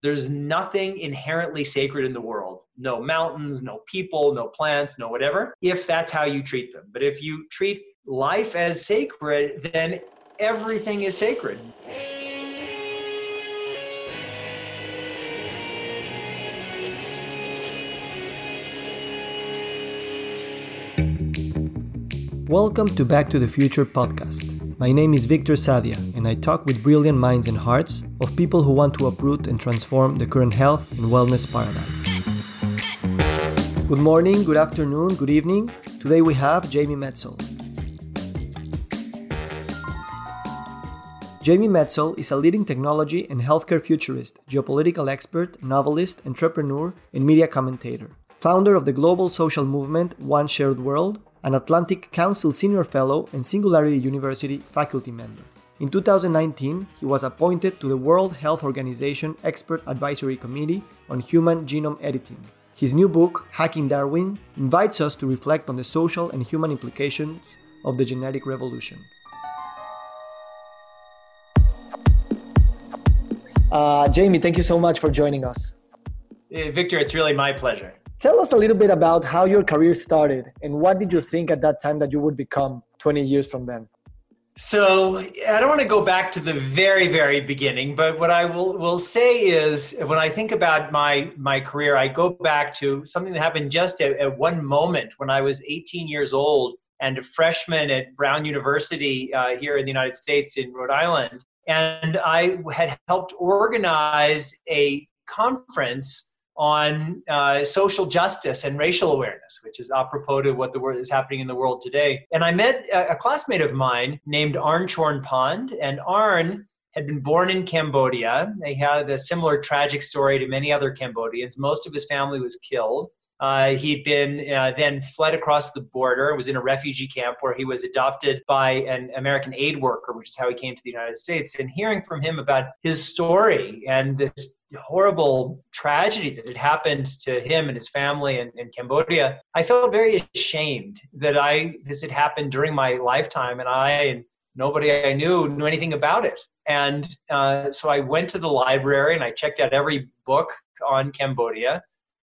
there's nothing inherently sacred in the world. No mountains, no people, no plants, no whatever, if that's how you treat them. But if you treat life as sacred, then everything is sacred. Welcome to Back to the Future podcast. My name is Victor Sadia, and I talk with brilliant minds and hearts of people who want to uproot and transform the current health and wellness paradigm. Good morning, good afternoon, good evening. Today we have Jamie Metzl. Jamie Metzl is a leading technology and healthcare futurist, geopolitical expert, novelist, entrepreneur, and media commentator. Founder of the global social movement One Shared World, an Atlantic Council Senior Fellow and Singularity University faculty member. In 2019, he was appointed to the World Health Organization Expert Advisory Committee on Human Genome Editing. His new book, Hacking Darwin, invites us to reflect on the social and human implications of the genetic revolution. Uh, Jamie, thank you so much for joining us. Victor, it's really my pleasure. Tell us a little bit about how your career started and what did you think at that time that you would become 20 years from then? So I don't want to go back to the very, very beginning, but what I will, will say is when I think about my, my career, I go back to something that happened just at, at one moment when I was 18 years old and a freshman at Brown University uh, here in the United States in Rhode Island. And I had helped organize a conference on uh, social justice and racial awareness, which is apropos to what the world is happening in the world today. And I met a, a classmate of mine named Arn Chorn Pond, and Arn had been born in Cambodia. They had a similar tragic story to many other Cambodians. Most of his family was killed. Uh, he'd been uh, then fled across the border, was in a refugee camp where he was adopted by an American aid worker, which is how he came to the United States. And hearing from him about his story and this horrible tragedy that had happened to him and his family in, in Cambodia, I felt very ashamed that I this had happened during my lifetime, and I and nobody I knew knew anything about it. And uh, so I went to the library and I checked out every book on Cambodia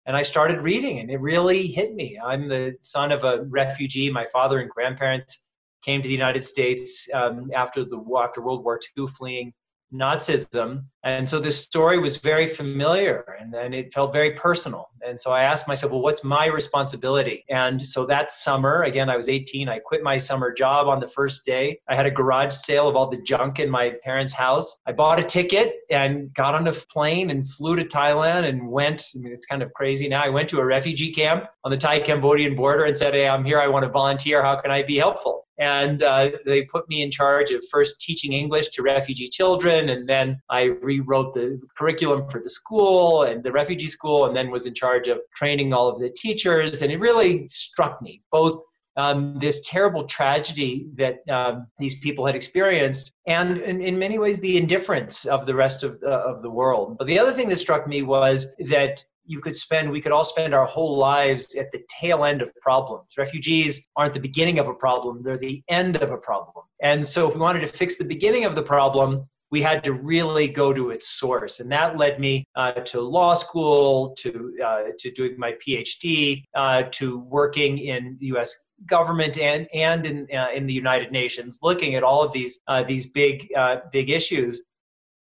and I started reading, and it really hit me. I'm the son of a refugee. My father and grandparents came to the United States um, after the after World War II, fleeing Nazism. And so this story was very familiar and, and it felt very personal. And so I asked myself, well, what's my responsibility? And so that summer, again, I was 18, I quit my summer job on the first day. I had a garage sale of all the junk in my parents' house. I bought a ticket and got on a plane and flew to Thailand and went. I mean, it's kind of crazy now. I went to a refugee camp on the Thai Cambodian border and said, hey, I'm here. I want to volunteer. How can I be helpful? And uh, they put me in charge of first teaching English to refugee children, and then I rewrote the curriculum for the school and the refugee school, and then was in charge of training all of the teachers. And it really struck me both um, this terrible tragedy that um, these people had experienced, and in, in, many ways the indifference of the rest of, uh, of the world. But the other thing that struck me was that you could spend, we could all spend our whole lives at the tail end of problems. Refugees aren't the beginning of a problem, they're the end of a problem. And so if we wanted to fix the beginning of the problem, we had to really go to its source. And that led me uh, to law school, to, uh, to doing my PhD, uh, to working in the US government and, and in, uh, in the United Nations, looking at all of these, uh, these big, uh, big issues.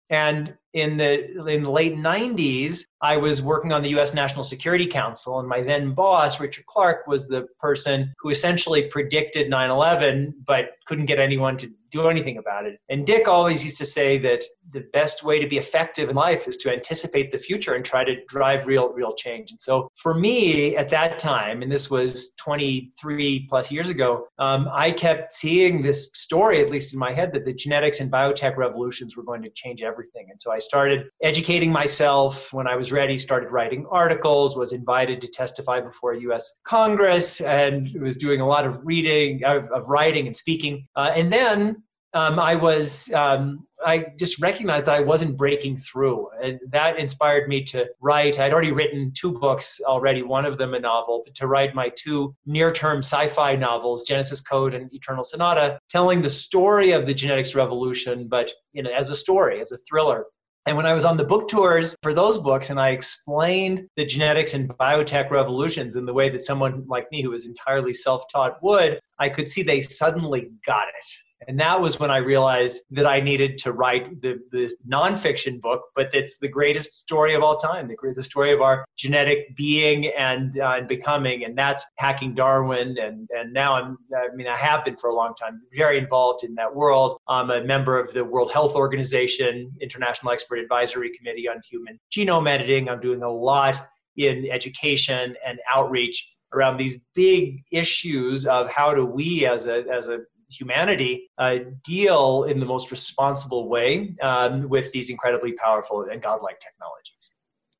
And in the in the late 90s, I was working on the U.S. National Security Council, and my then boss, Richard Clarke, was the person who essentially predicted 9/11, but couldn't get anyone to do anything about it. And Dick always used to say that the best way to be effective in life is to anticipate the future and try to drive real, real change. And so for me at that time, and this was 23 plus years ago, um, I kept seeing this story, at least in my head, that the genetics and biotech revolutions were going to change everything. And so I started educating myself when I was ready, started writing articles, was invited to testify before US Congress, and was doing a lot of reading, of, of writing and speaking. Uh, and then um, I was um, I just recognized that I wasn't breaking through, and that inspired me to write. I'd already written two books already, one of them a novel, but to write my two near-term sci-fi novels, Genesis Code and Eternal Sonata, telling the story of the genetics revolution, but you know, as a story, as a thriller. And when I was on the book tours for those books and I explained the genetics and biotech revolutions in the way that someone like me who was entirely self taught would, I could see they suddenly got it. And that was when I realized that I needed to write the, the nonfiction book, but it's the greatest story of all time, the, the story of our genetic being and, uh, and becoming. And that's Hacking Darwin. And, and now I'm, I mean, I have been for a long time very involved in that world. I'm a member of the World Health Organization, International Expert Advisory Committee on Human Genome Editing. I'm doing a lot in education and outreach around these big issues of how do we as a, as a humanity uh, deal in the most responsible way um, with these incredibly powerful and godlike technologies.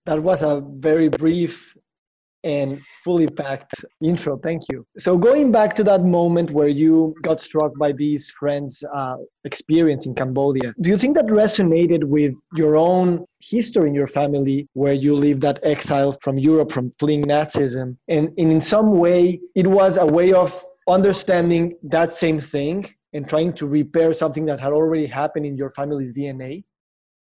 That was a very brief and fully packed intro. Thank you. So, going back to that moment where you got struck by these friends' uh, experience in Cambodia, do you think that resonated with your own history in your family, where you lived that exile from Europe, from fleeing Nazism? And, and in some way, it was a way of understanding that same thing and trying to repair something that had already happened in your family's DNA?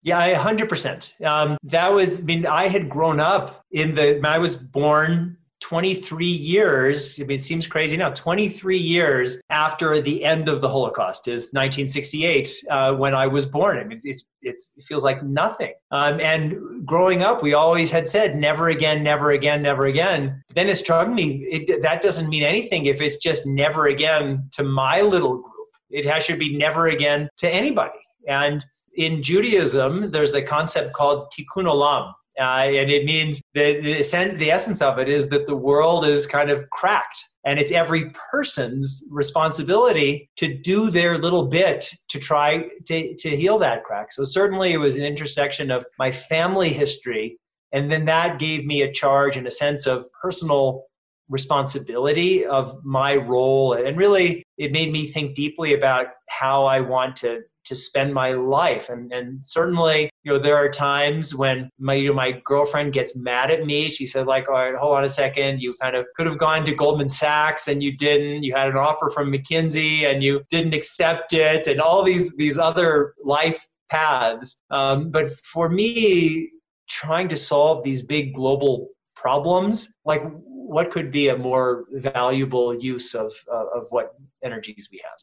Yeah, hundred percent. Um, that was. I mean, I had grown up in the. I was born 23 years. I mean, it seems crazy now. 23 years after the end of the Holocaust is 1968 uh, when I was born. I mean, it's, it's, it feels like nothing. Um, and growing up, we always had said never again, never again, never again. But then it struck me it, that doesn't mean anything if it's just never again to my little group. It has, should be never again to anybody. And in Judaism, there's a concept called tikkun olam, uh, and it means the, the essence of it is that the world is kind of cracked. And it's every person's responsibility to do their little bit to try to, to heal that crack. So, certainly, it was an intersection of my family history. And then that gave me a charge and a sense of personal responsibility of my role. And really, it made me think deeply about how I want to to spend my life. And, and certainly, you know, there are times when my, you know, my girlfriend gets mad at me. She said, like, all right, hold on a second. You kind of could have gone to Goldman Sachs and you didn't. You had an offer from McKinsey and you didn't accept it and all these, these other life paths. Um, but for me, trying to solve these big global problems, like what could be a more valuable use of, uh, of what energies we have?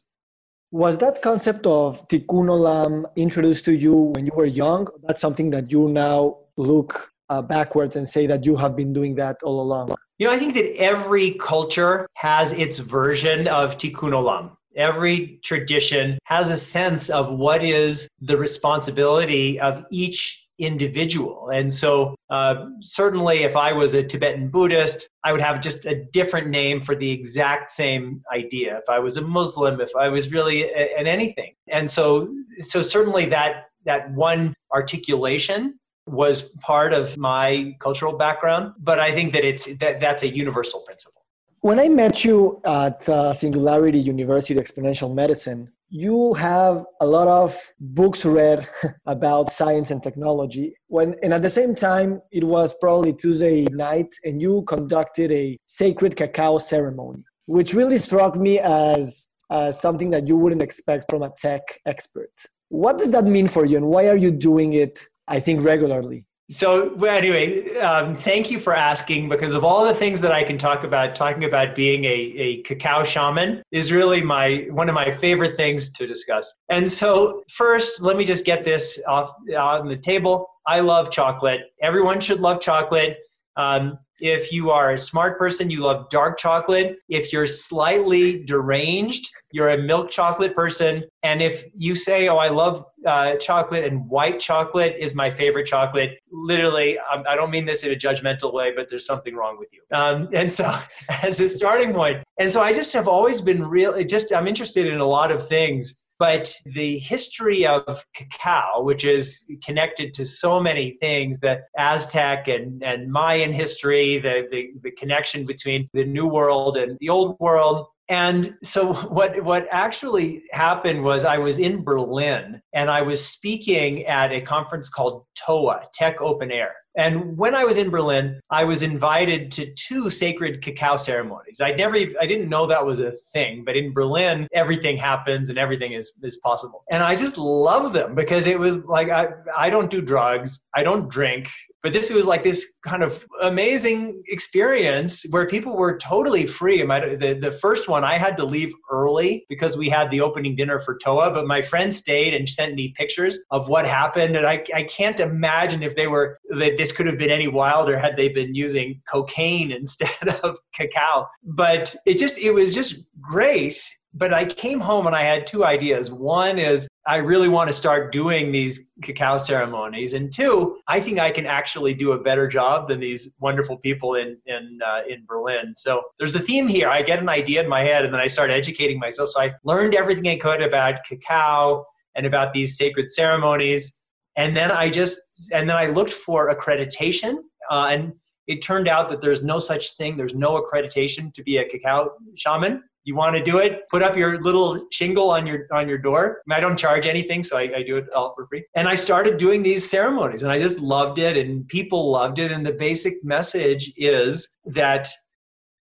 Was that concept of tikkun olam introduced to you when you were young? That's something that you now look uh, backwards and say that you have been doing that all along. You know, I think that every culture has its version of tikkun olam. Every tradition has a sense of what is the responsibility of each individual. And so, uh, certainly, if I was a Tibetan Buddhist, I would have just a different name for the exact same idea. If I was a Muslim, if I was really an anything, and so, so certainly that that one articulation was part of my cultural background. But I think that it's that that's a universal principle. When I met you at uh, Singularity University Exponential Medicine, you have a lot of books read about science and technology. When and at the same time it was probably tuesday night and you conducted a sacred cacao ceremony which really struck me as uh, something that you wouldn't expect from a tech expert. What does that mean for you and why are you doing it i think regularly so well, anyway, um, thank you for asking because of all the things that I can talk about, talking about being a, a cacao shaman is really my one of my favorite things to discuss. And so first, let me just get this off on the table. I love chocolate. Everyone should love chocolate. Um, if you are a smart person, you love dark chocolate. If you're slightly deranged, you're a milk chocolate person. And if you say, Oh, I love uh, chocolate and white chocolate is my favorite chocolate, literally, um, I don't mean this in a judgmental way, but there's something wrong with you. Um, and so, as a starting point, and so I just have always been real, just I'm interested in a lot of things. But the history of cacao, which is connected to so many things, the Aztec and, and Mayan history, the, the, the connection between the New World and the Old World, And so what what actually happened was I was in Berlin and I was speaking at a conference called TOA, Tech Open Air. And when I was in Berlin, I was invited to two sacred cacao ceremonies. I never, I didn't know that was a thing, but in Berlin, everything happens and everything is, is possible. And I just love them because it was like, I, I don't do drugs, I don't drink, but this was like this kind of amazing experience where people were totally free. The, the first one, I had to leave early because we had the opening dinner for TOA, but my friend stayed and sent me pictures of what happened. And I, I can't imagine if they were, that this could have been any wilder had they been using cocaine instead of cacao. But it just, it was just great but I came home and I had two ideas. One is I really want to start doing these cacao ceremonies, and two, I think I can actually do a better job than these wonderful people in in uh, in Berlin. So there's a theme here. I get an idea in my head, and then I start educating myself. So I learned everything I could about cacao and about these sacred ceremonies, and then I just and then I looked for accreditation, uh, and it turned out that there's no such thing. There's no accreditation to be a cacao shaman you want to do it put up your little shingle on your on your door. I don't charge anything so I, I, do it all for free. And i started doing these ceremonies and i just loved it and people loved it. And the basic message is that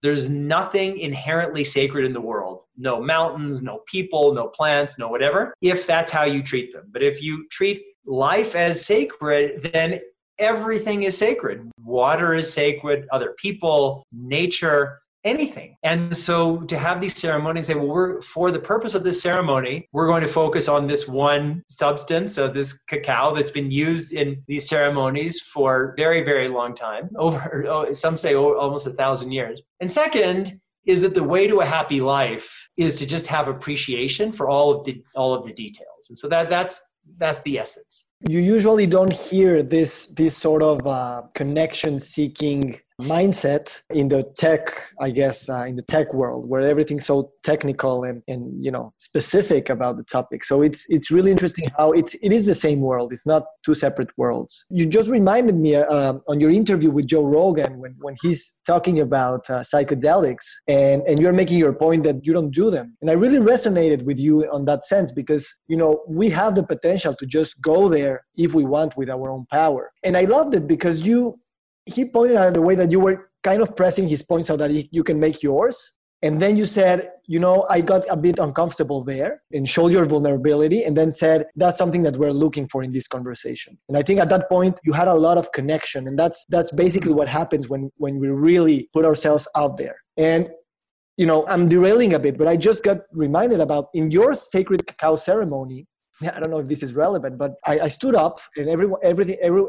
there's nothing inherently sacred in the world. No mountains no people no plants no whatever if that's how you treat them. But if you treat life as sacred then everything is sacred. Water is sacred other people nature anything. And so to have these ceremonies, say, well, we're for the purpose of this ceremony, we're going to focus on this one substance of this cacao that's been used in these ceremonies for very, very long time, over oh, some say almost a thousand years. And second, is that the way to a happy life is to just have appreciation for all of the all of the details and so that that's that's the essence you usually don't hear this this sort of uh, connection seeking mindset in the tech i guess uh, in the tech world where everything's so technical and, and you know specific about the topic. So it's it's really interesting how it's it is the same world. It's not two separate worlds. You just reminded me uh, on your interview with joe rogan when, when he's talking about uh, psychedelics and and you're making your point that you don't do them. And i really resonated with you on that sense because you know we have the potential to just go there if we want with our own power. And i loved it because you he pointed out the way that you were kind of pressing his point so that you can make yours. And then you said, you know, I got a bit uncomfortable there and showed your vulnerability and then said, that's something that we're looking for in this conversation. And I think at that point you had a lot of connection. And that's that's basically what happens when when we really put ourselves out there. And you know, I'm derailing a bit, but I just got reminded about in your sacred cacao ceremony. I don't know if this is relevant, but I, I stood up and everyone, everything, every,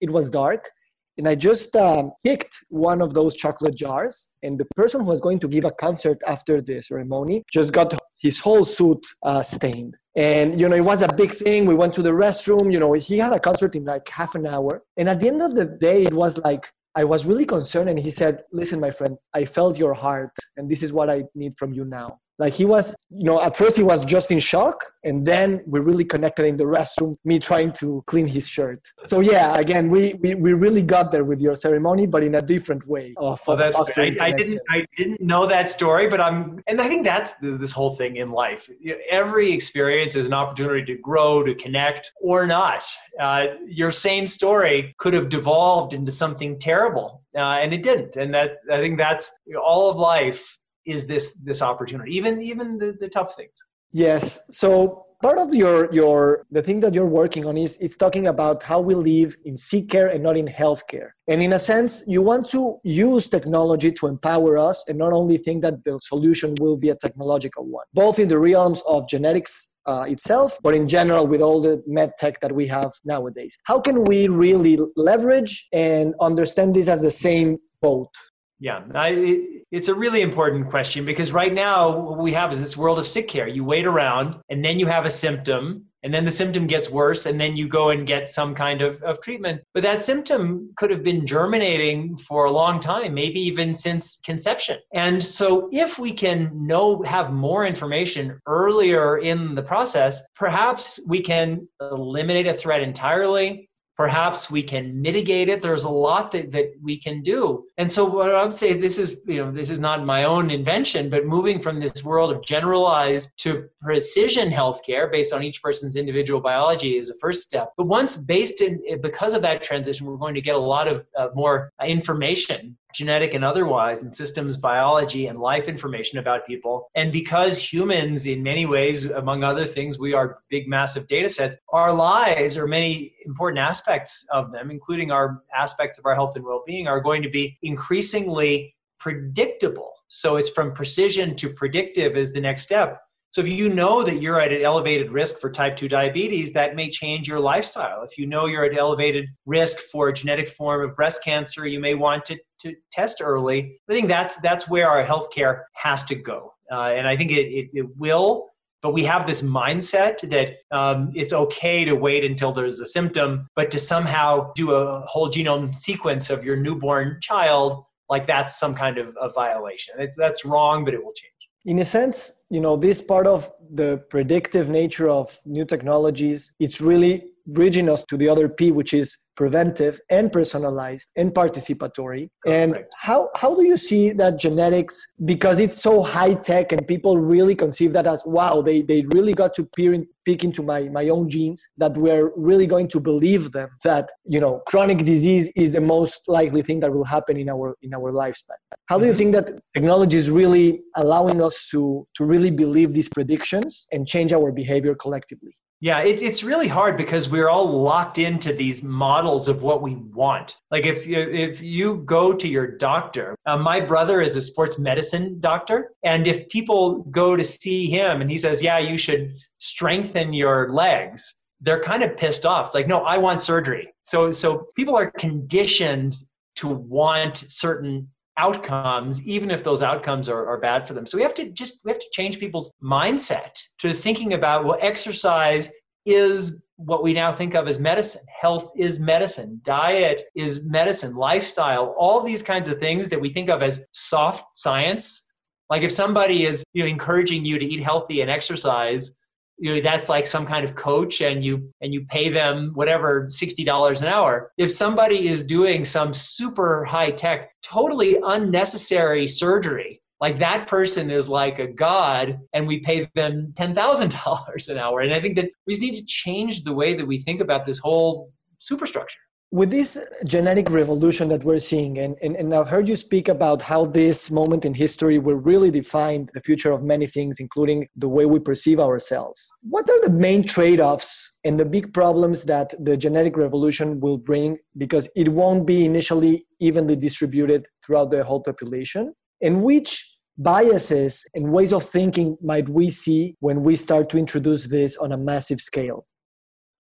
it was dark and I just um, picked one of those chocolate jars, and the person who was going to give a concert after the ceremony just got his whole suit uh, stained. And you know, it was a big thing. We went to the restroom. You know, he had a concert in like half an hour, and at the end of the day, it was like I was really concerned. And he said, "Listen, my friend, I felt your heart, and this is what I need from you now." Like he was you know at first he was just in shock and then we really connected in the restroom me trying to clean his shirt. So yeah again we we, we really got there with your ceremony but in a different way of, oh that's great. I, I, didn't i didn't know that story but i'm and i think that's this whole thing in life. Every experience is an opportunity to grow to connect or not. Uh, your same story could have devolved into something terrible uh, and it didn't. And that i think that's all of life is this this opportunity even even the, the tough things yes so part of your your the thing that you're working on is is talking about how we live in sick care and not in healthcare and in a sense you want to use technology to empower us and not only think that the solution will be a technological one both in the realms of genetics uh, itself, but in general with all the med tech that we have nowadays. How can we really leverage and understand this as the same boat? Yeah, I, it's a really important question because right now what we have is this world of sick care. You wait around and then you have a symptom and then the symptom gets worse and then you go and get some kind of, of treatment. But that symptom could have been germinating for a long time, maybe even since conception. And so if we can know, have more information earlier in the process, perhaps we can eliminate a threat entirely perhaps we can mitigate it. There's a lot that, that we can do. And so what i would say this is you know this is not my own invention but moving from this world of generalized to precision healthcare based on each person's individual biology is a first step. But once based in because of that transition we're going to get a lot of uh, more information genetic and otherwise, and systems biology and life information about people. And because humans, in many ways, among other things, we are big, massive data sets, our lives or many important aspects of them, including our aspects of our health and well being, are going to be increasingly predictable. So it's from precision to predictive is the next step. So if you know that you're at an elevated risk for type 2 diabetes, that may change your lifestyle. If you know you're at elevated risk for a genetic form of breast cancer, you may want to, to test early. I think that's that's where our healthcare has to go. Uh, and I think it, it, it, will, but we have this mindset that um, it's okay to wait until there's a symptom, but to somehow do a whole genome sequence of your newborn child, like that's some kind of a violation. It's, that's wrong, but it will change in a sense you know this part of the predictive nature of new technologies it's really bridging us to the other p which is preventive and personalized and participatory. And how how do you see that genetics because it's so high tech and people really conceive that as wow they they really got to peer in, peek into my my own genes that we're really going to believe them that you know chronic disease is the most likely thing that will happen in our in our lifespan? How do you mm-hmm. think that technology is really allowing us to to really believe these predictions and change our behavior collectively yeah, it's it's really hard because we're all locked into these models of what we want. Like if you, if you go to your doctor, uh, my brother is a sports medicine doctor, and if people go to see him and he says, "Yeah, you should strengthen your legs," they're kind of pissed off. Like, no, I want surgery. So so people are conditioned to want certain outcomes even if those outcomes are, are bad for them. So we have to just we have to change people's mindset to thinking about well exercise is what we now think of as medicine. Health is medicine. Diet is medicine. Lifestyle. All these kinds of things that we think of as soft science. Like if somebody is you know encouraging you to eat healthy and exercise you know that's like some kind of coach and you and you pay them whatever $60 an hour. If somebody is doing some super high tech totally unnecessary surgery like that person is like a god and we pay them $10,000 an hour. And i think that we need to change the way that we think about this whole superstructure with this genetic revolution that we're seeing, and, and, and I've heard you speak about how this moment in history will really define the future of many things, including the way we perceive ourselves. What are the main trade offs and the big problems that the genetic revolution will bring because it won't be initially evenly distributed throughout the whole population? And which biases and ways of thinking might we see when we start to introduce this on a massive scale?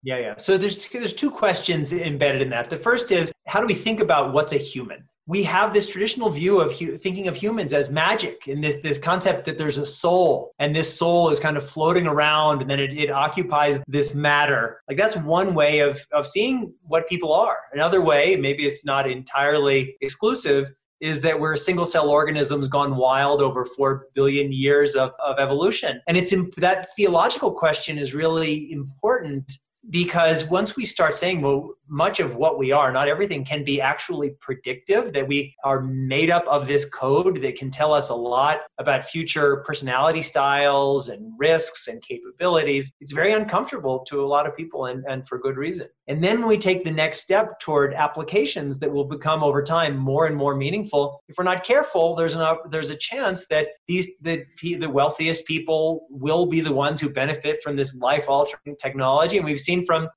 Yeah, yeah. So there's there's two questions embedded in that. The first is how do we think about what's a human? We have this traditional view of hu- thinking of humans as magic, and this this concept that there's a soul, and this soul is kind of floating around, and then it, it occupies this matter. Like that's one way of of seeing what people are. Another way, maybe it's not entirely exclusive, is that we're single cell organisms gone wild over 4 billion years of, of evolution. And it's in, that theological question is really important because once we start saying well much of what we are. Not everything can be actually predictive that we are made up of this code that can tell us a lot about future personality styles and risks and capabilities. It's very uncomfortable to a lot of people and, and for good reason. And then we take the next step toward applications that will become over time more and more meaningful. If we're not careful there's an there's a chance that these the, the wealthiest people will be the ones who benefit from this life altering technology. And we've seen from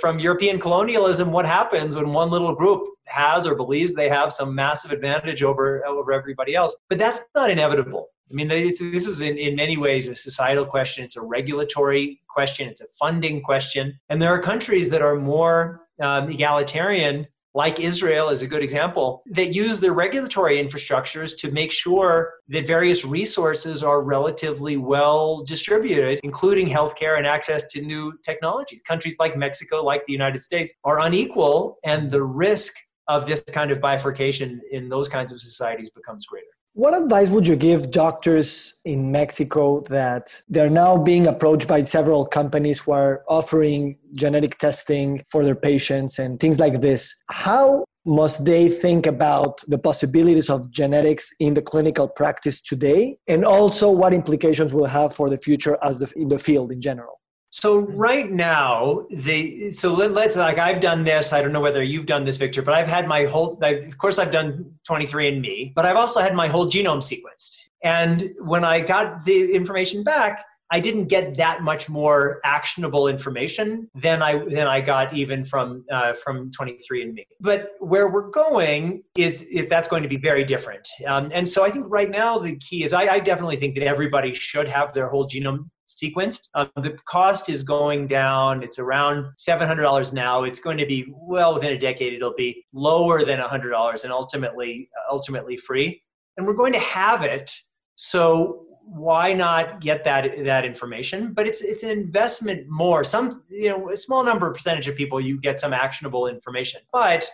from European colonialism what happens when one little group has or believes they have some massive advantage over over everybody else. But that's not inevitable. I mean, this is in, in many ways a societal question. It's a regulatory question. It's a funding question. And there are countries that are more um, egalitarian like Israel is a good example, that use their regulatory infrastructures to make sure that various resources are relatively well distributed, including healthcare and access to new technologies. Countries like Mexico, like the United States, are unequal, and the risk of this kind of bifurcation in those kinds of societies becomes greater. What advice would you give doctors in Mexico that they're now being approached by several companies who are offering genetic testing for their patients and things like this? How must they think about the possibilities of genetics in the clinical practice today and also what implications will have for the future as the, in the field in general? So right now, the so let, us like I've done this. I don't know whether you've done this, Victor, but I've had my whole. I, of course, I've done 23andMe, but I've also had my whole genome sequenced. And when I got the information back, I didn't get that much more actionable information than I than I got even from uh, from 23andMe. But where we're going is if that's going to be very different. Um, and so I think right now the key is I, I definitely think that everybody should have their whole genome sequenced. Um, the cost is going down. It's around $700 now. It's going to be well within a decade. It'll be lower than $100 and ultimately ultimately free. And we're going to have it. So why not get that that information? But it's it's an investment more. Some you know a small number percentage of people you get some actionable information, but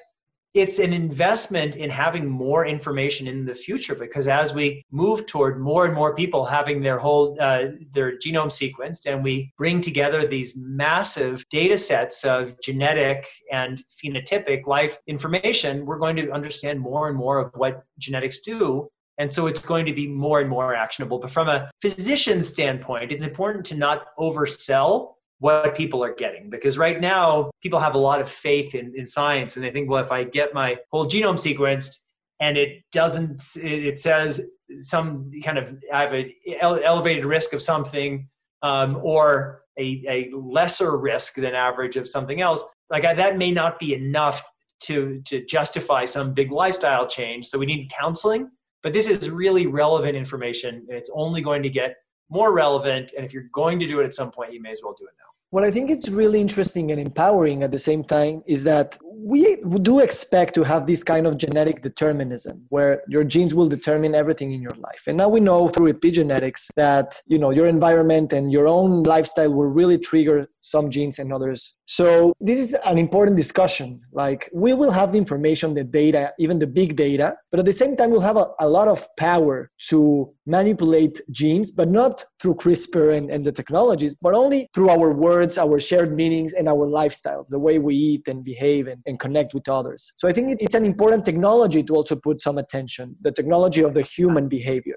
it's an investment in having more information in the future because as we move toward more and more people having their whole uh, their genome sequenced and we bring together these massive data sets of genetic and phenotypic life information we're going to understand more and more of what genetics do. And so it's going to be more and more actionable. But from a physician standpoint it's important to not oversell what people are getting because right now people have a lot of faith in, in science and they think well if i get my whole genome sequenced and it doesn't it says some kind of i have an elevated risk of something um, or a, a lesser risk than average of something else like I, that may not be enough to to justify some big lifestyle change. So we need counseling but this is really relevant information and it's only going to get more relevant and if you're going to do it at some point you may as well do it now what I think is really interesting and empowering at the same time is that we do expect to have this kind of genetic determinism where your genes will determine everything in your life. And now we know through epigenetics that, you know, your environment and your own lifestyle will really trigger some genes and others. So this is an important discussion. Like we will have the information, the data, even the big data, but at the same time we'll have a, a lot of power to manipulate genes, but not through CRISPR and, and the technologies, but only through our words, our shared meanings, and our lifestyles, the way we eat and behave and, and connect with others. So I think it's an important technology to also put some attention, the technology of the human behavior.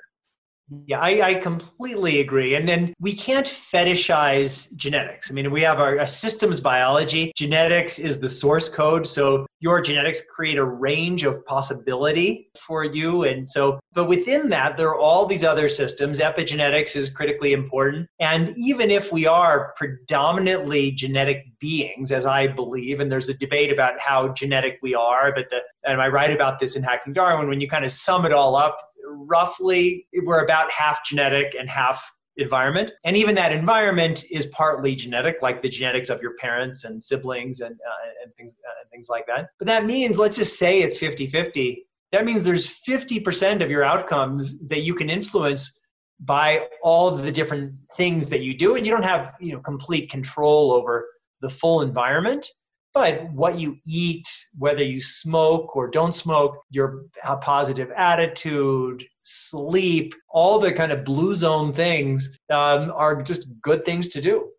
Yeah, I, I, completely agree. And then we can't fetishize genetics. I mean, we have our systems biology. Genetics is the source code. So your genetics create a range of possibility for you. And so, but within that, there are all these other systems. Epigenetics is critically important. And even if we are predominantly genetic beings, as I believe, and there's a debate about how genetic we are, but the, and I write about this in Hacking Darwin, when you kind of sum it all up, roughly we're about half genetic and half environment. And even that environment is partly genetic, like the genetics of your parents and siblings and, uh, and things uh, things like that. But that means, let's just say it's 50 50. That means there's 50% of your outcomes that you can influence by all of the different things that you do. And you don't have you know, complete control over the full environment but what you eat, whether you smoke or don't smoke, your positive attitude, sleep, all the kind of blue zone things um, are just good things to do.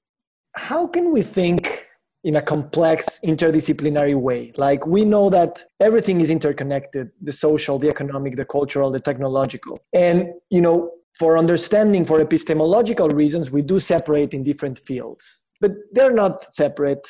How can we think in a complex interdisciplinary way? Like we know that everything is interconnected the social, the economic, the cultural, the technological. And, you know, for understanding for epistemological reasons, we do separate in different fields but they're not separate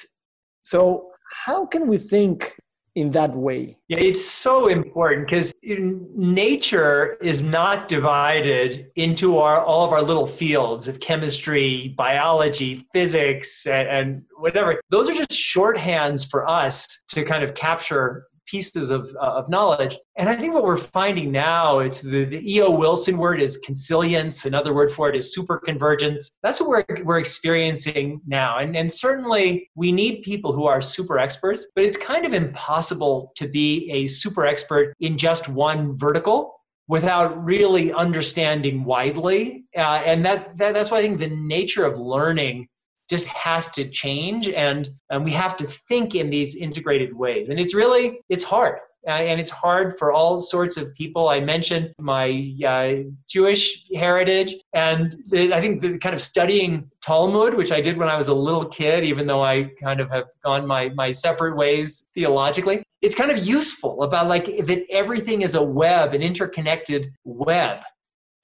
so, how can we think in that way? Yeah, it's so important because nature is not divided into our all of our little fields of chemistry, biology, physics, and, and whatever. Those are just shorthands for us to kind of capture pieces of, uh, of knowledge. And I think what we're finding now, it's the, the E.O. Wilson word is consilience. Another word for it is superconvergence. That's what we're, we're experiencing now. And, and certainly we need people who are super experts, but it's kind of impossible to be a super expert in just one vertical without really understanding widely. Uh, and that, that, that's why I think the nature of learning just has to change and, and we have to think in these integrated ways and it's really it's hard uh, and it's hard for all sorts of people. I mentioned my uh, Jewish heritage, and the, I think the kind of studying Talmud, which I did when I was a little kid, even though I kind of have gone my, my separate ways theologically, it's kind of useful about like that everything is a web, an interconnected web.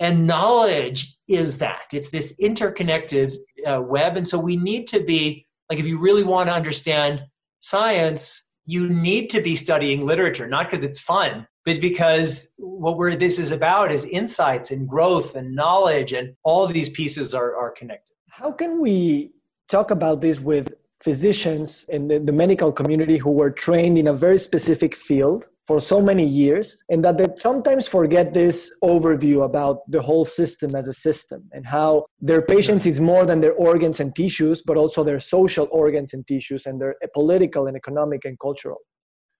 And knowledge is that. It's this interconnected uh, web. And so we need to be, like, if you really want to understand science, you need to be studying literature, not because it's fun, but because what we're, this is about is insights and growth and knowledge, and all of these pieces are, are connected. How can we talk about this with physicians in the, the medical community who were trained in a very specific field for so many years and that they sometimes forget this overview about the whole system as a system and how their patients is more than their organs and tissues but also their social organs and tissues and their political and economic and cultural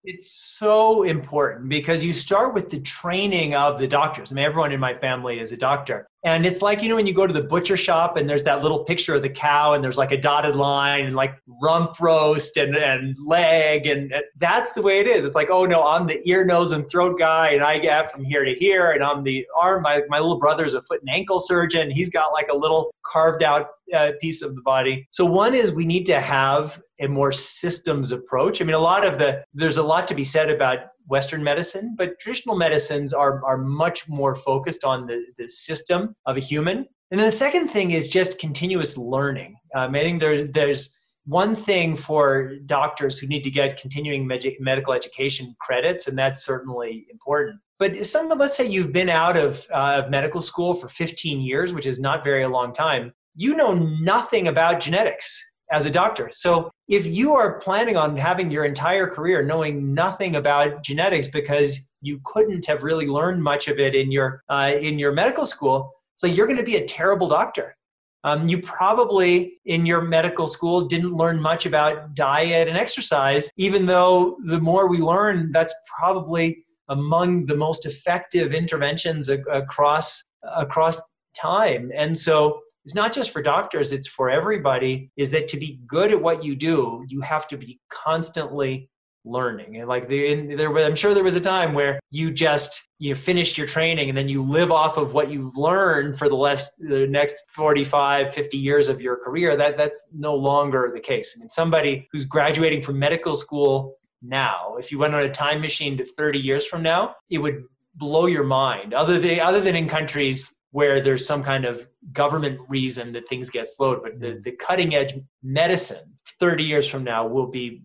it's so important because you start with the training of the doctors. I mean, everyone in my family is a doctor. And it's like, you know, when you go to the butcher shop and there's that little picture of the cow and there's like a dotted line and like rump roast and, and leg. And that's the way it is. It's like, oh no, I'm the ear, nose, and throat guy and I get from here to here. And I'm the arm. My, my little brother's a foot and ankle surgeon. He's got like a little carved out uh, piece of the body. So one is we need to have a more systems approach. I mean, a lot of the, there's a lot to be said about Western medicine, but traditional medicines are, are much more focused on the, the system of a human. And then the second thing is just continuous learning. Um, I think there's, there's one thing for doctors who need to get continuing med- medical education credits, and that's certainly important. But some, let's say you've been out of, uh, of medical school for 15 years, which is not very long time. You know nothing about genetics as a doctor. So if you are planning on having your entire career knowing nothing about genetics because you couldn't have really learned much of it in your uh, in your medical school, so you're going to be a terrible doctor. Um, you probably in your medical school didn't learn much about diet and exercise, even though the more we learn, that's probably among the most effective interventions across across time. And so it's not just for doctors, it's for everybody, is that to be good at what you do, you have to be constantly learning. And like the, in, there i'm sure there was a time where you just you finished your training and then you live off of what you've learned for the last the next 45 50 years of your career. That that's no longer the case. I mean somebody who's graduating from medical school now if you went on a time machine to 30 years from now it would blow your mind. Other than other than in countries where there's some kind of government reason that things get slowed but the, the cutting edge medicine 30 years from now will be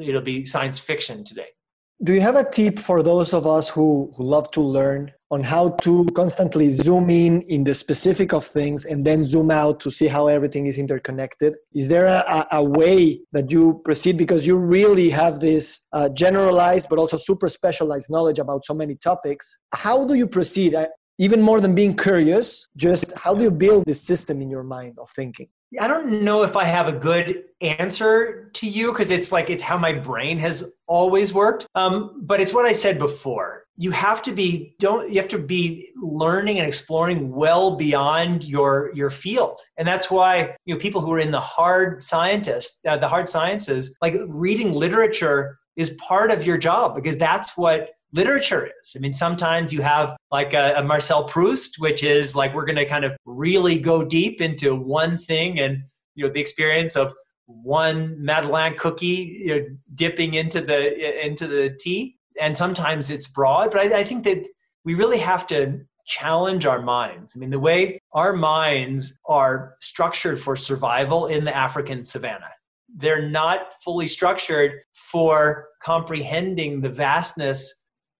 it'll be science fiction today. Do you have a tip for those of us who, who love to learn on how to constantly zoom in in the specific of things and then zoom out to see how everything is interconnected? Is there a, a way that you proceed? Because you really have this uh, generalized but also super specialized knowledge about so many topics. How do you proceed even more than being curious, just how do you build this system in your mind of thinking? I don't know if I have a good answer to you because it's like it's how my brain has always worked. Um, but it's what I said before. You have to be don't you have to be learning and exploring well beyond your your field, and that's why you know people who are in the hard scientists, uh, the hard sciences, like reading literature is part of your job because that's what literature is. I mean, sometimes you have like a, a Marcel Proust, which is like we're going to kind of really go deep into one thing and you know the experience of one Madeleine cookie you know, dipping into the into the tea. And sometimes it's broad, but I, I think that we really have to challenge our minds. I mean, the way our minds are structured for survival in the African savannah, they're not fully structured for comprehending the vastness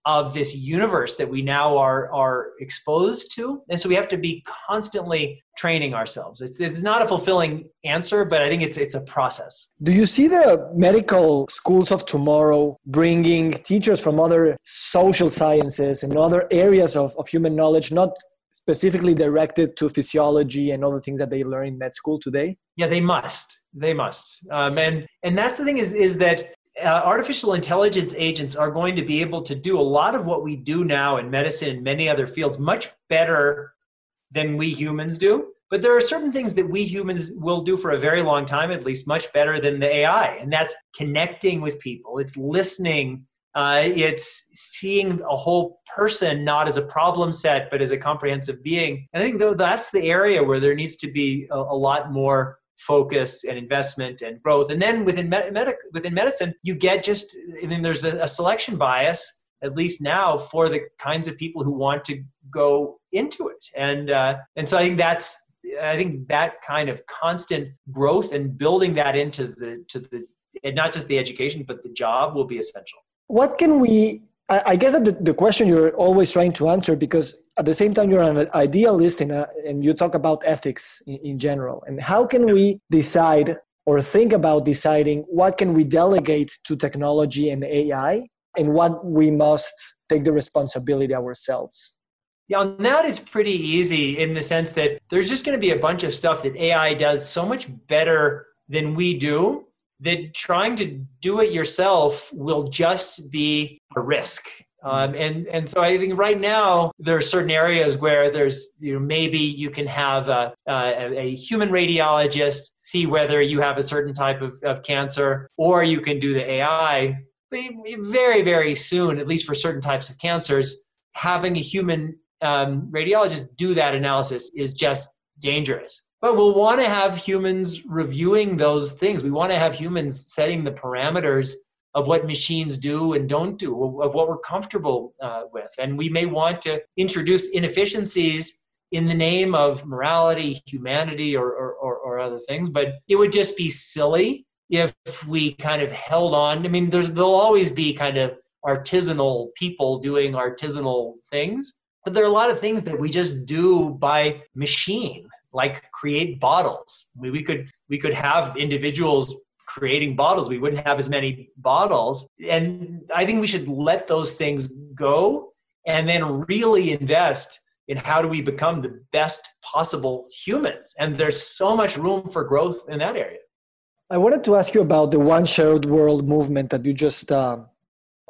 of this universe that we now are are exposed to. And so we have to be constantly training ourselves. It's, it's not a fulfilling answer but i think it's it's a process. Do you see the medical schools of tomorrow bringing teachers from other social sciences and other areas of, of human knowledge not specifically directed to physiology and other things that they learn in med school today? Yeah they must. They must. Um, and and that's the thing is is that uh, artificial intelligence agents are going to be able to do a lot of what we do now in medicine and many other fields much better than we humans do. But there are certain things that we humans will do for a very long time, at least much better than the AI. And that's connecting with people, it's listening Uh, it's seeing a whole person not as a problem set, but as a comprehensive being. And I think though that's the area where there needs to be a, a lot more focus and investment and growth. And then within med- med- within medicine, you get just I mean, there's a, a selection bias at least now for the kinds of people who want to go into it. And uh, and so I think that's I think that kind of constant growth and building that into the to the and not just the education but the job will be essential. What can we? I, I guess that the, the question you're always trying to answer because at the same time you're an idealist and, and you talk about ethics in, in general and how can we decide or think about deciding what can we delegate to technology and AI and what we must take the responsibility ourselves. Yeah, on that it's pretty easy in the sense that there's just going to be a bunch of stuff that AI does so much better than we do that trying to do it yourself will just be a risk. Um, and and so I think right now there are certain areas where there's you know maybe you can have a, a, a human radiologist see whether you have a certain type of, of cancer, or you can do the AI very, very soon, at least for certain types of cancers, having a human um, radiologist do that analysis is just dangerous. But we'll want to have humans reviewing those things. We want to have humans setting the parameters of what machines do and don't do, of what we're comfortable uh, with. And we may want to introduce inefficiencies in the name of morality, humanity, or, or, or, or other things, but it would just be silly if we kind of held on. I mean, there's there'll always be kind of artisanal people doing artisanal things, but there are a lot of things that we just do by machine, like create bottles. We could we could have individuals creating bottles. We wouldn't have as many bottles, and I think we should let those things go and then really invest in how do we become the best possible humans. And there's so much room for growth in that area. I wanted to ask you about the One Shared World movement that you just uh,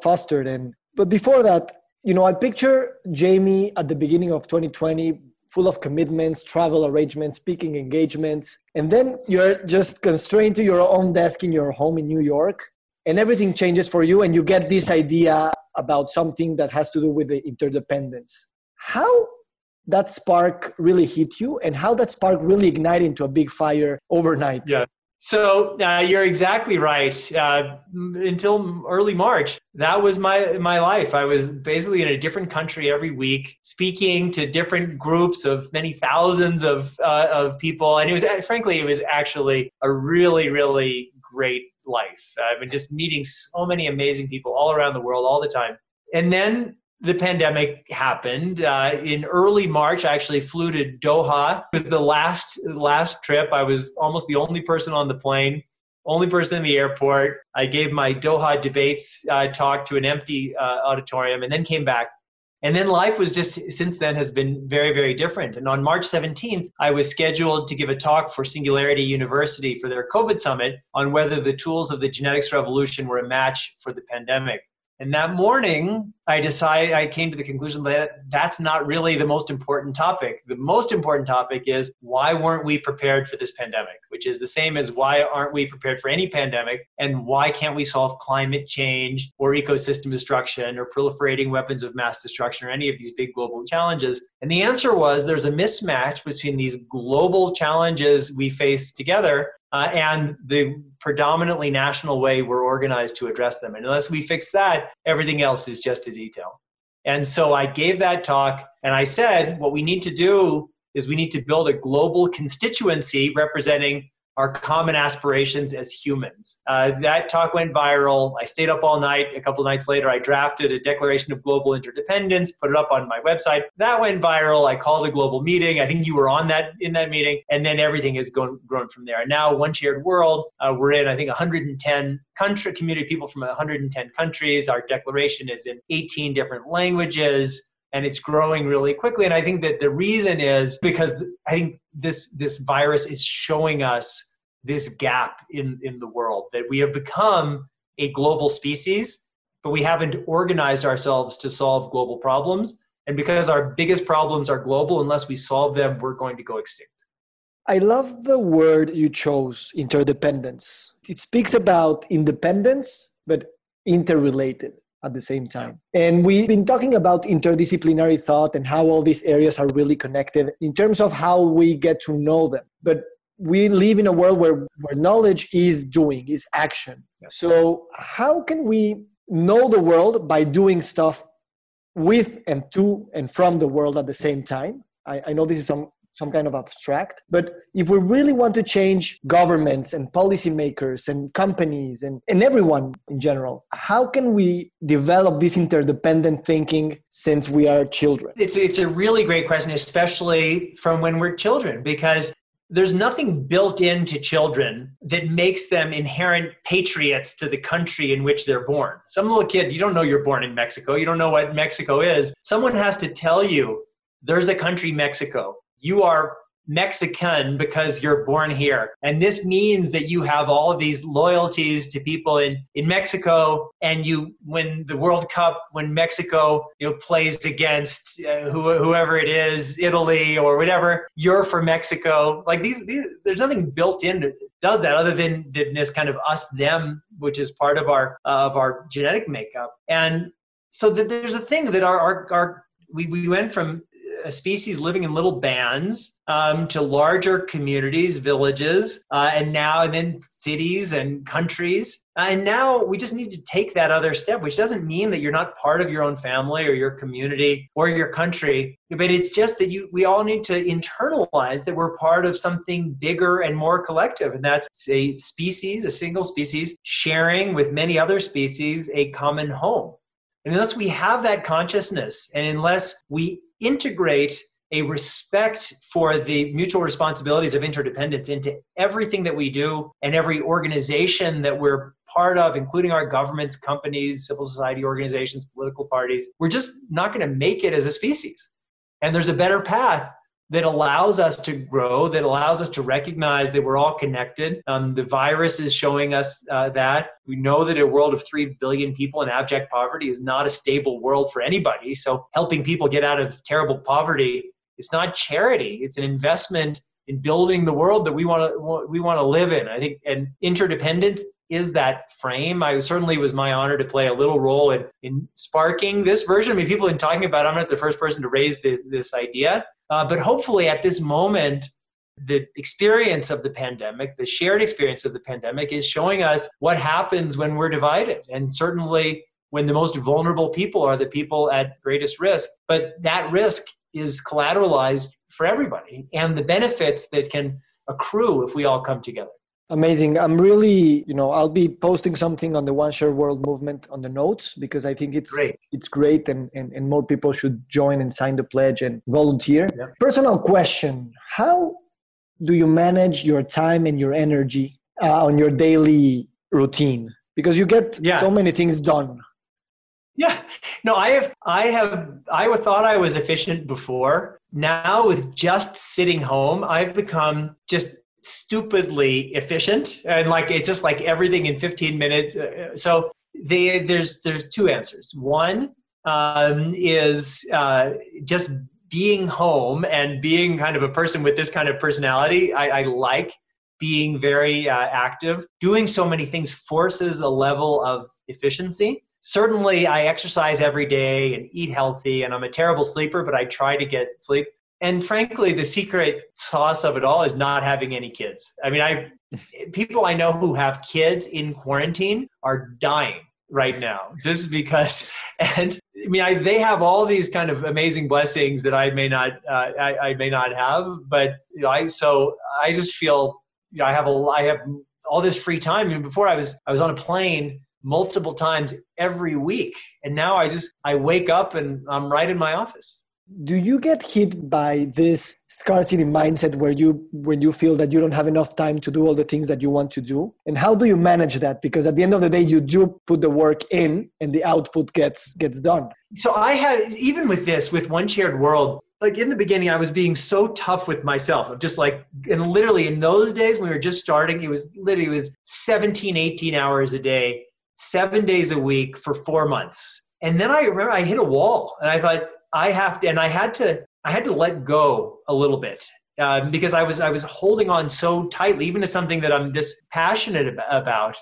fostered. And but before that, you know, I picture Jamie at the beginning of 2020, full of commitments, travel arrangements, speaking engagements, and then you're just constrained to your own desk in your home in New York, and everything changes for you, and you get this idea about something that has to do with the interdependence. How that spark really hit you, and how that spark really ignited into a big fire overnight? Yeah. So uh, you're exactly right. Uh, until early March, that was my my life. I was basically in a different country every week, speaking to different groups of many thousands of uh, of people, and it was frankly, it was actually a really really great life. I've been just meeting so many amazing people all around the world all the time. And then the pandemic happened uh, in early March. I actually flew to Doha. It was the last last trip. I was almost the only person on the plane, only person in the airport. I gave my Doha debates uh, talk to an empty uh, auditorium, and then came back. And then life was just since then has been very very different. And on March 17th, I was scheduled to give a talk for Singularity University for their COVID summit on whether the tools of the genetics revolution were a match for the pandemic. And that morning, I decided, I came to the conclusion that that's not really the most important topic. The most important topic is why weren't we prepared for this pandemic, which is the same as why aren't we prepared for any pandemic, and why can't we solve climate change or ecosystem destruction or proliferating weapons of mass destruction or any of these big global challenges? And the answer was there's a mismatch between these global challenges we face together uh, and the predominantly national way we're organized to address them. And unless we fix that, everything else is just a detail. And so I gave that talk and I said, what we need to do is we need to build a global constituency representing our common aspirations as humans. Uh, that talk went viral. I stayed up all night. A couple nights later, I drafted a Declaration of Global Interdependence, put it up on my website. That went viral. I called a global meeting. I think you were on that in that meeting, and then everything has gone grown from there. And now, one shared world. Uh, we're in, I think, 110 country community people from 110 countries. Our declaration is in 18 different languages and it's growing really quickly. And i think that the reason is because i think this this virus is showing us this gap in in the world that we have become a global species but we haven't organized ourselves to solve global problems. And because our biggest problems are global unless we solve them we're going to go extinct. I love the word you chose interdependence. It speaks about independence but interrelated at the same time. And we've been talking about interdisciplinary thought and how all these areas are really connected in terms of how we get to know them. But we live in a world where, where knowledge is doing, is action. So, how can we know the world by doing stuff with and to and from the world at the same time? I, I know this is some some kind of abstract. But if we really want to change governments and policymakers and companies and, and everyone in general, how can we develop this interdependent thinking since we are children? It's, it's a really great question, especially from when we're children, because there's nothing built into children that makes them inherent patriots to the country in which they're born. Some little kid, you don't know you're born in Mexico, you don't know what Mexico is. Someone has to tell you there's a country, Mexico. You are Mexican because you're born here. And this means that you have all of these loyalties to people in, in Mexico. And you, when the World Cup, when Mexico you know, plays against uh, who, whoever it is, Italy or whatever, you're for Mexico. Like these, these there's nothing built in that does that other than, than this kind of us them, which is part of our, uh, of our genetic makeup. And so there's a thing that our, our, our we, we went from a species living in little bands um, to larger communities, villages, uh, and now and then cities and countries. Uh, and now we just need to take that other step, which doesn't mean that you're not part of your own family or your community or your country, but it's just that you we all need to internalize that we're part of something bigger and more collective, and that's a species, a single species, sharing with many other species a common home. And unless we have that consciousness, and unless we integrate a respect for the mutual responsibilities of interdependence into everything that we do and every organization that we're part of, including our governments, companies, civil society organizations, political parties, we're just not going to make it as a species. And there's a better path that allows us to grow, that allows us to recognize that we're all connected. Um, the virus is showing us uh, that. We know that a world of 3 billion people in abject poverty is not a stable world for anybody. So, helping people get out of terrible poverty, it's not charity, it's an investment in building the world that we want to we want to live in. I think and interdependence is that frame. I certainly was my honor to play a little role in, in sparking this version. I mean, people have been talking about. I'm not the first person to raise this, this idea, uh, but hopefully, at this moment, the experience of the pandemic, the shared experience of the pandemic, is showing us what happens when we're divided. And certainly, when the most vulnerable people are the people at greatest risk. But that risk is collateralized for everybody, and the benefits that can accrue if we all come together. Amazing. I'm really, you know, I'll be posting something on the One Share World movement on the notes because I think it's great. it's great and, and, and more people should join and sign the pledge and volunteer. Yeah. Personal question. How do you manage your time and your energy uh, on your daily routine? Because you get yeah. so many things done. Yeah. No, I have I have I thought I was efficient before. Now with just sitting home, I've become just stupidly efficient and like it's just like everything in 15 minutes uh, so they, there's there's two answers. One um, is uh, just being home and being kind of a person with this kind of personality i, I like being very uh, active. Doing so many things forces a level of efficiency. Certainly i exercise every day and eat healthy and i'm a terrible sleeper but i try to get sleep and frankly the secret sauce of it all is not having any kids. I mean i people i know who have kids in quarantine are dying right now just because and i mean I, they have all these kind of amazing blessings that i may not uh, I, I, may not have but you know i so i just feel you know, i have a i have all this free time. I mean, before i was i was on a plane multiple times every week. And now i just i wake up and i'm right in my office do you get hit by this scarcity mindset where you when you feel that you don't have enough time to do all the things that you want to do? And how do you manage that? Because at the end of the day you do put the work in and the output gets gets done. So i have even with this with one shared world like in the beginning i was being so tough with myself of just like and literally in those days when we were just starting it was literally it was 17 18 hours a day seven days a week for four months. And then i remember i hit a wall and i thought I have to, and I had to, I had to let go a little bit uh, because I was, I was holding on so tightly, even to something that I'm this passionate about.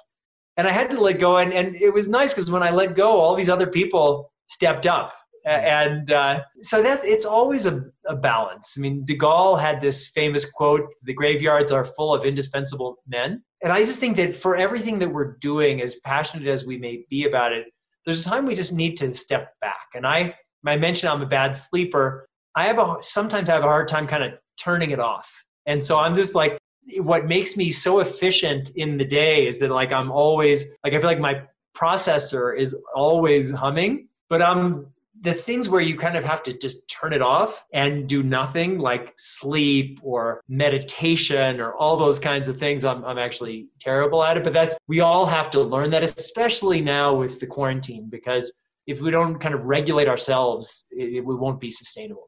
and I had to let go. And, and it was nice because when I let go, all these other people stepped up. And uh, so that it's always a, a balance. I mean, De Gaulle had this famous quote the graveyards are full of indispensable men. And I just think that for everything that we're doing, as passionate as we may be about it, there's a time we just need to step back. And I, I mentioned I'm a bad sleeper. I have a sometimes I have a hard time kind of turning it off. And so I'm just like, what makes me so efficient in the day is that like I'm always like I feel like my processor is always humming, but I'm the things where you kind of have to just turn it off and do nothing like sleep or meditation or all those kinds of things i'm, I'm actually terrible at it but that's we all have to learn that especially now with the quarantine because if we don't kind of regulate ourselves it, it, we won't be sustainable.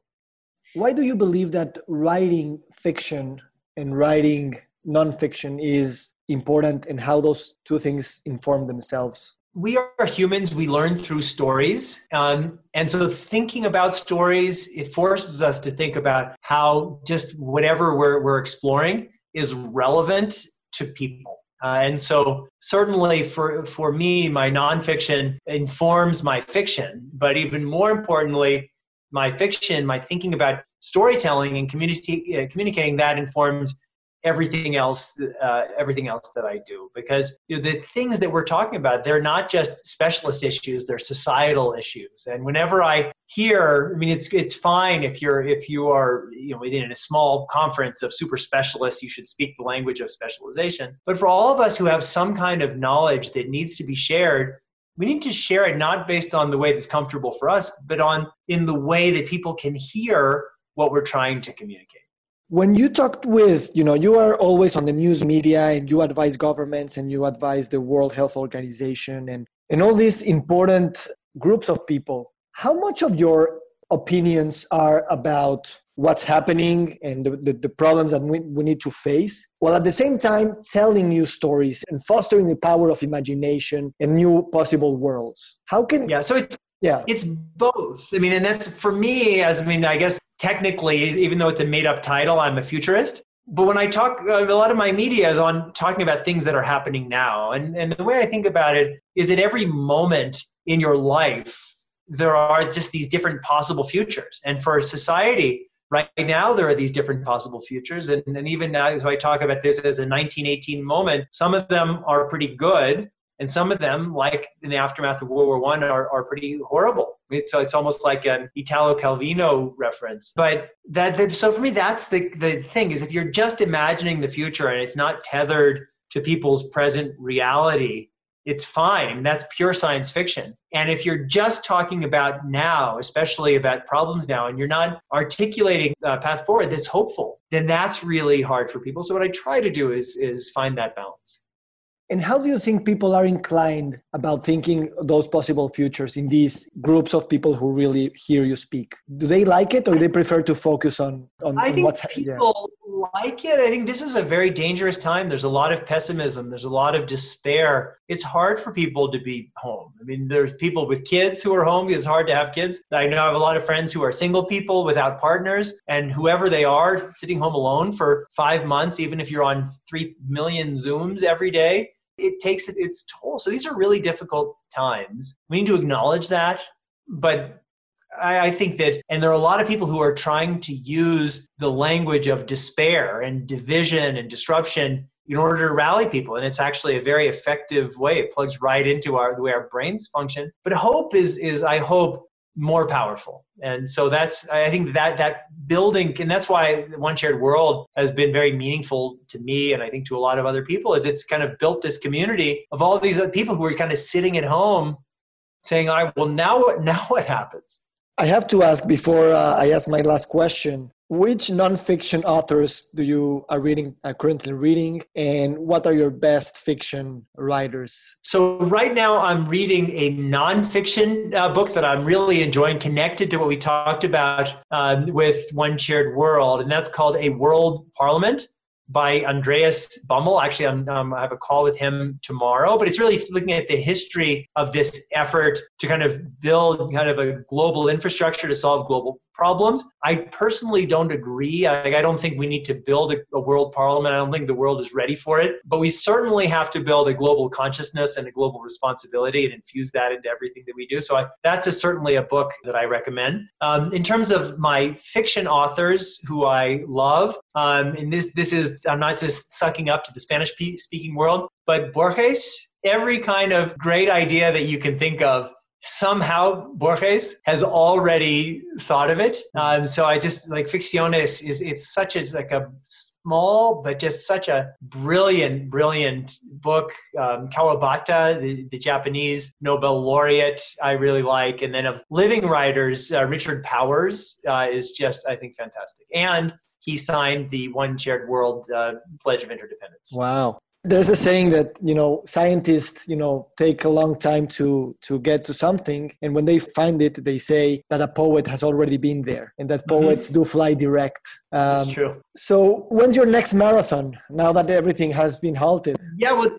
Why do you believe that writing fiction and writing nonfiction is important and how those two things inform themselves? We are humans. We learn through stories. Um, and so thinking about stories it forces us to think about how just whatever we're, we're exploring is relevant to people uh, and so certainly for, for me my nonfiction informs my fiction but even more importantly my fiction my thinking about storytelling and community, uh, communicating that informs everything else uh, everything else that i do. Because you know, the things that we're talking about they're not just specialist issues they're societal issues. And whenever i hear i mean it's it's fine if you're if you are you know in a small conference of super specialists you should speak the language of specialization. But for all of us who have some kind of knowledge that needs to be shared we need to share it not based on the way that's comfortable for us but on in the way that people can hear what we're trying to communicate when you talked with you know you are always on the news media and you advise governments and you advise the world health organization and and all these important groups of people how much of your opinions are about what's happening and the, the, the, problems that we, we need to face while at the same time telling new stories and fostering the power of imagination and new possible worlds? How can yeah so it's yeah. It's both. I mean and that's for me as i mean i guess technically, even though it's a made up title, I'm a futurist. But when I talk, uh, a lot of my media is on talking about things that are happening now. And, and the way I think about it is at every moment in your life, there are just these different possible futures. And for society, right now, there are these different possible futures. And, and even now, as I talk about this as a 1918 moment, some of them are pretty good and some of them, like in the aftermath of World War One, are, are pretty horrible. It's uh, it's almost like an Italo Calvino reference. But that so for me, that's the the thing is if you're just imagining the future and it's not tethered to people's present reality, it's fine. That's pure science fiction. And if you're just talking about now, especially about problems now, and you're not articulating a path forward that's hopeful, then that's really hard for people. So what I try to do is is find that balance. And how do you think people are inclined about thinking those possible futures in these groups of people who really hear you speak? Do they like it or do they prefer to focus on, on, I on think what's people yeah. like it. I think this is a very dangerous time. There's a lot of pessimism, there's a lot of despair. It's hard for people to be home. I mean, there's people with kids who are home. It's hard to have kids. I know I have a lot of friends who are single people without partners, and whoever they are, sitting home alone for five months, even if you're on three million Zooms every day it takes its toll. So these are really difficult times. We need to acknowledge that, but I, think that, and there are a lot of people who are trying to use the language of despair and division and disruption in order to rally people. And it's actually a very effective way. It plugs right into our the way our brains function. But hope is is I hope more powerful. And so that's i think that that building and that's why one shared world has been very meaningful to me and i think to a lot of other people is it's kind of built this community of all these people who are kind of sitting at home saying right well now what now what happens? I have to ask before uh, i ask my last question which nonfiction authors do you are reading are currently reading and what are your best fiction writers so right now i'm reading a nonfiction uh, book that i'm really enjoying connected to what we talked about um, with one shared world and that's called a world parliament by Andreas Bummel. Actually, um, i have a call with him tomorrow, but it's really looking at the history of this effort to kind of build kind of a global infrastructure to solve global problems. I personally don't agree. I, I don't think we need to build a, a, world parliament. I don't think the world is ready for it. But we certainly have to build a global consciousness and a global responsibility and infuse that into everything that we do. So I, that's a, certainly a book that I recommend. Um, in terms of my fiction authors who I love, um, and this this is I'm not just sucking up to the Spanish speaking world, but Borges. Every kind of great idea that you can think of somehow Borges has already thought of it. Um, so I just like Ficciones is it's such a like a small but just such a brilliant, brilliant book. Um, Kawabata, the, the, Japanese Nobel laureate, I really like, and then of living writers, uh, Richard Powers uh, is just I think fantastic, and he signed the One Shared World uh, Pledge of Interdependence. Wow there's a saying that you know scientists you know take a long time to to get to something. And when they find it they say that a poet has already been there and that mm-hmm. poets mm-hmm. do fly direct. Um, that's true. so when's your next marathon now that everything has been halted? Yeah well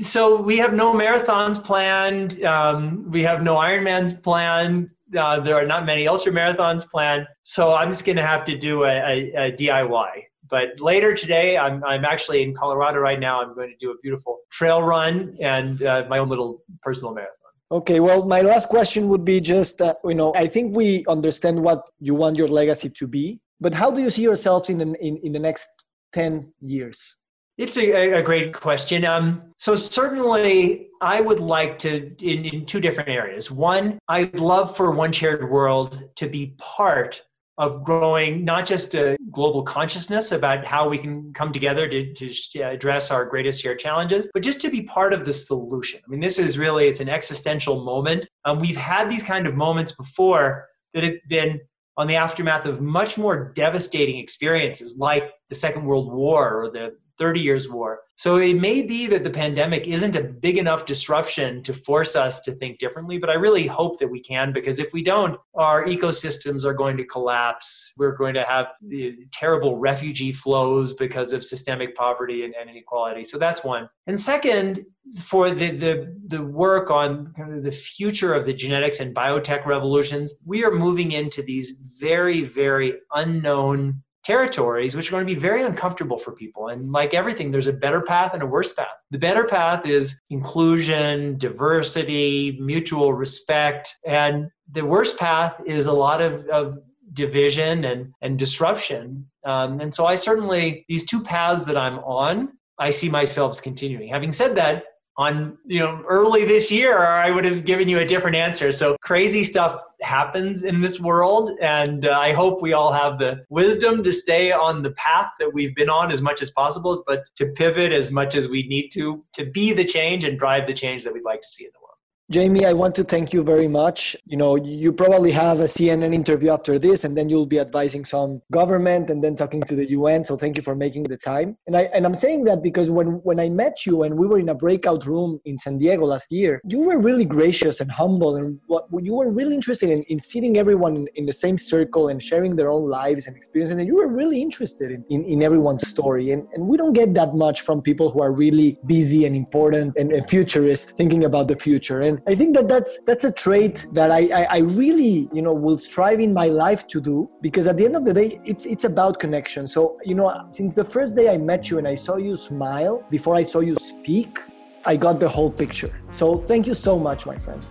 so we have no marathons planned. Um, we have no ironmans planned. Uh, there are not many ultra marathons planned. So i'm just going to have to do a, a, a diy but later today, I'm, I'm actually in Colorado right now. I'm going to do a beautiful trail run and uh, my own little personal marathon. Okay, well, my last question would be just, uh, you know, I think we understand what you want your legacy to be, but how do you see yourselves in, in, in the next 10 years? It's a, a great question. Um, so certainly, I would like to in, in two different areas. One, I'd love for One Shared World to be part of growing not just a global consciousness about how we can come together to, to address our greatest shared challenges, but just to be part of the solution. I mean, this is really, it's an existential moment. Um, we've had these kind of moments before that have been on the aftermath of much more devastating experiences like the Second World War or the 30 Years' War. So it may be that the pandemic isn't a big enough disruption to force us to think differently, but I really hope that we can because if we don't, our ecosystems are going to collapse. We're going to have uh, terrible refugee flows because of systemic poverty and, and inequality. So that's one. And second, for the, the, the work on kind of the future of the genetics and biotech revolutions, we are moving into these very, very unknown territories which are going to be very uncomfortable for people. And like everything, there's a better path and a worse path. The better path is inclusion, diversity, mutual respect. And the worst path is a lot of, of division and, and disruption. Um, and so I certainly, these two paths that I'm on, I see myself continuing. Having said that, on you know early this year i would have given you a different answer. So crazy stuff happens in this world and uh, i hope we all have the wisdom to stay on the path that we've been on as much as possible but to pivot as much as we need to to be the change and drive the change that we'd like to see in the world Jamie, I want to thank you very much. You know, you probably have a CNN interview after this, and then you'll be advising some government and then talking to the UN. So thank you for making the time. And I and I'm saying that because when when I met you and we were in a breakout room in San Diego last year, you were really gracious and humble, and what you were really interested in, in seating everyone in, the same circle and sharing their own lives and experiences. And you were really interested in, in, in everyone's story. And and we don't get that much from people who are really busy and important and, and futurist, thinking about the future. And I think that that's that's a trait that I, I, I really you know will strive in my life to do because at the end of the day it's it's about connection. So you know since the first day I met you and I saw you smile before I saw you speak, I got the whole picture. So thank you so much, my friend.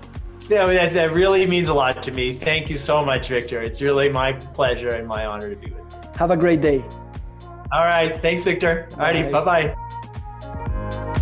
Yeah, that, that really means a lot to me. Thank you so much, Victor. It's really my pleasure and my honor to be with you. Have a great day. All right. Thanks, Victor. All righty. Bye bye.